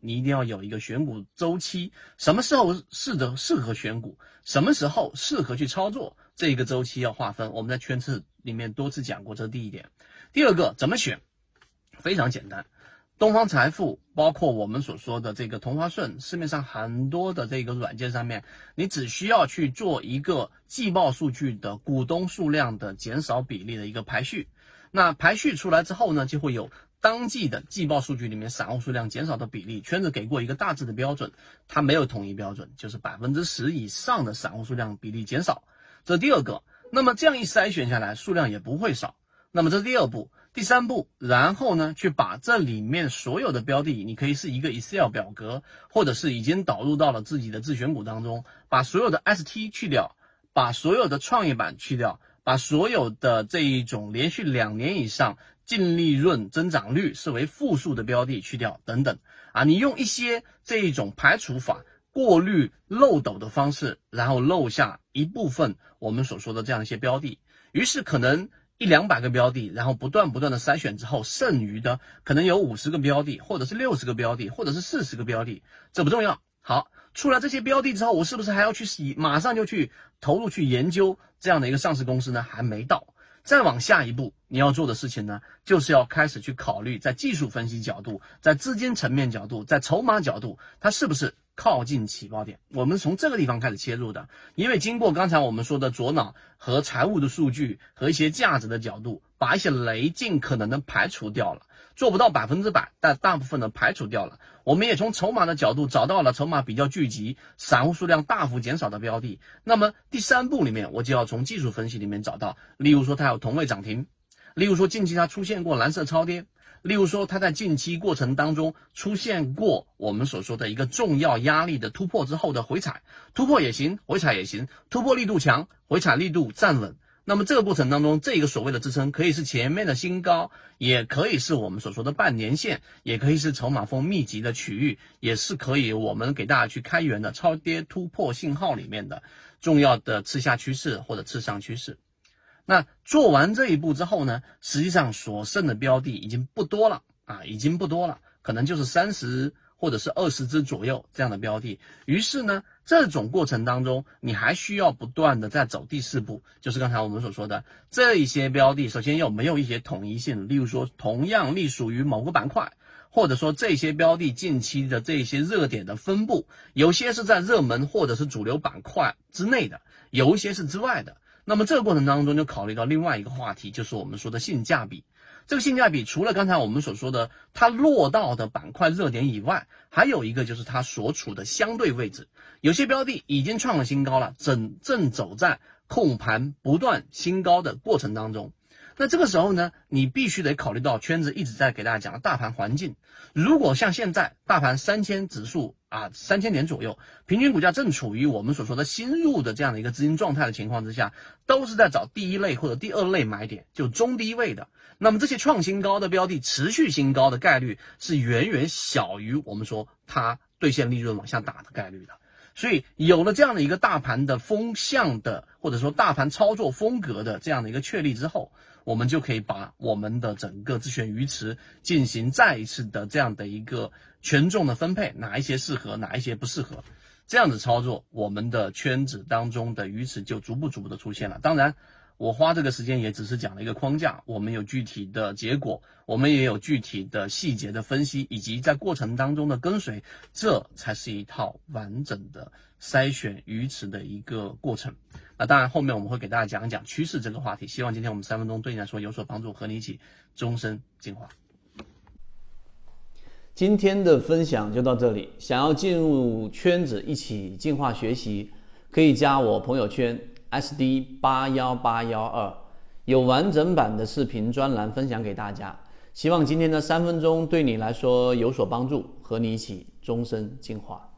你一定要有一个选股周期，什么时候适的适合选股，什么时候适合去操作，这个周期要划分。我们在圈次里面多次讲过，这是第一点。第二个怎么选？非常简单，东方财富包括我们所说的这个同花顺，市面上很多的这个软件上面，你只需要去做一个季报数据的股东数量的减少比例的一个排序。那排序出来之后呢，就会有。当季的季报数据里面，散户数量减少的比例，圈子给过一个大致的标准，它没有统一标准，就是百分之十以上的散户数量比例减少。这第二个，那么这样一筛选下来，数量也不会少。那么这是第二步，第三步，然后呢，去把这里面所有的标的，你可以是一个 Excel 表格，或者是已经导入到了自己的自选股当中，把所有的 ST 去掉，把所有的创业板去掉，把所有的这一种连续两年以上。净利润增长率视为负数的标的去掉等等啊，你用一些这一种排除法、过滤漏斗的方式，然后漏下一部分我们所说的这样一些标的，于是可能一两百个标的，然后不断不断的筛选之后，剩余的可能有五十个标的，或者是六十个标的，或者是四十个标的，这不重要。好，出来这些标的之后，我是不是还要去洗，马上就去投入去研究这样的一个上市公司呢？还没到。再往下一步，你要做的事情呢，就是要开始去考虑，在技术分析角度，在资金层面角度，在筹码角度，它是不是靠近起爆点？我们从这个地方开始切入的，因为经过刚才我们说的左脑和财务的数据和一些价值的角度，把一些雷尽可能的排除掉了。做不到百分之百，但大部分的排除掉了。我们也从筹码的角度找到了筹码比较聚集、散户数量大幅减少的标的。那么第三步里面，我就要从技术分析里面找到，例如说它有同位涨停，例如说近期它出现过蓝色超跌，例如说它在近期过程当中出现过我们所说的一个重要压力的突破之后的回踩，突破也行，回踩也行，突破力度强，回踩力度站稳。那么这个过程当中，这个所谓的支撑可以是前面的新高，也可以是我们所说的半年线，也可以是筹码峰密集的区域，也是可以我们给大家去开源的超跌突破信号里面的重要的次下趋势或者次上趋势。那做完这一步之后呢，实际上所剩的标的已经不多了啊，已经不多了，可能就是三十。或者是二十只左右这样的标的，于是呢，这种过程当中，你还需要不断的在走第四步，就是刚才我们所说的这一些标的，首先有没有一些统一性，例如说同样隶属于某个板块，或者说这些标的近期的这些热点的分布，有些是在热门或者是主流板块之内的，有一些是之外的。那么这个过程当中就考虑到另外一个话题，就是我们说的性价比。这个性价比除了刚才我们所说的它落到的板块热点以外，还有一个就是它所处的相对位置。有些标的已经创了新高了，正正走在控盘不断新高的过程当中。那这个时候呢，你必须得考虑到圈子一直在给大家讲的大盘环境。如果像现在大盘三千指数啊，三千点左右，平均股价正处于我们所说的新入的这样的一个资金状态的情况之下，都是在找第一类或者第二类买点，就中低位的。那么这些创新高的标的，持续新高的概率是远远小于我们说它兑现利润往下打的概率的。所以有了这样的一个大盘的风向的，或者说大盘操作风格的这样的一个确立之后，我们就可以把我们的整个自选鱼池进行再一次的这样的一个权重的分配，哪一些适合，哪一些不适合，这样子操作，我们的圈子当中的鱼池就逐步逐步的出现了。当然。我花这个时间也只是讲了一个框架，我们有具体的结果，我们也有具体的细节的分析，以及在过程当中的跟随，这才是一套完整的筛选鱼池的一个过程。那当然，后面我们会给大家讲一讲趋势这个话题。希望今天我们三分钟对你来说有所帮助，和你一起终身进化。今天的分享就到这里，想要进入圈子一起进化学习，可以加我朋友圈。SD 八幺八幺二有完整版的视频专栏分享给大家，希望今天的三分钟对你来说有所帮助，和你一起终身进化。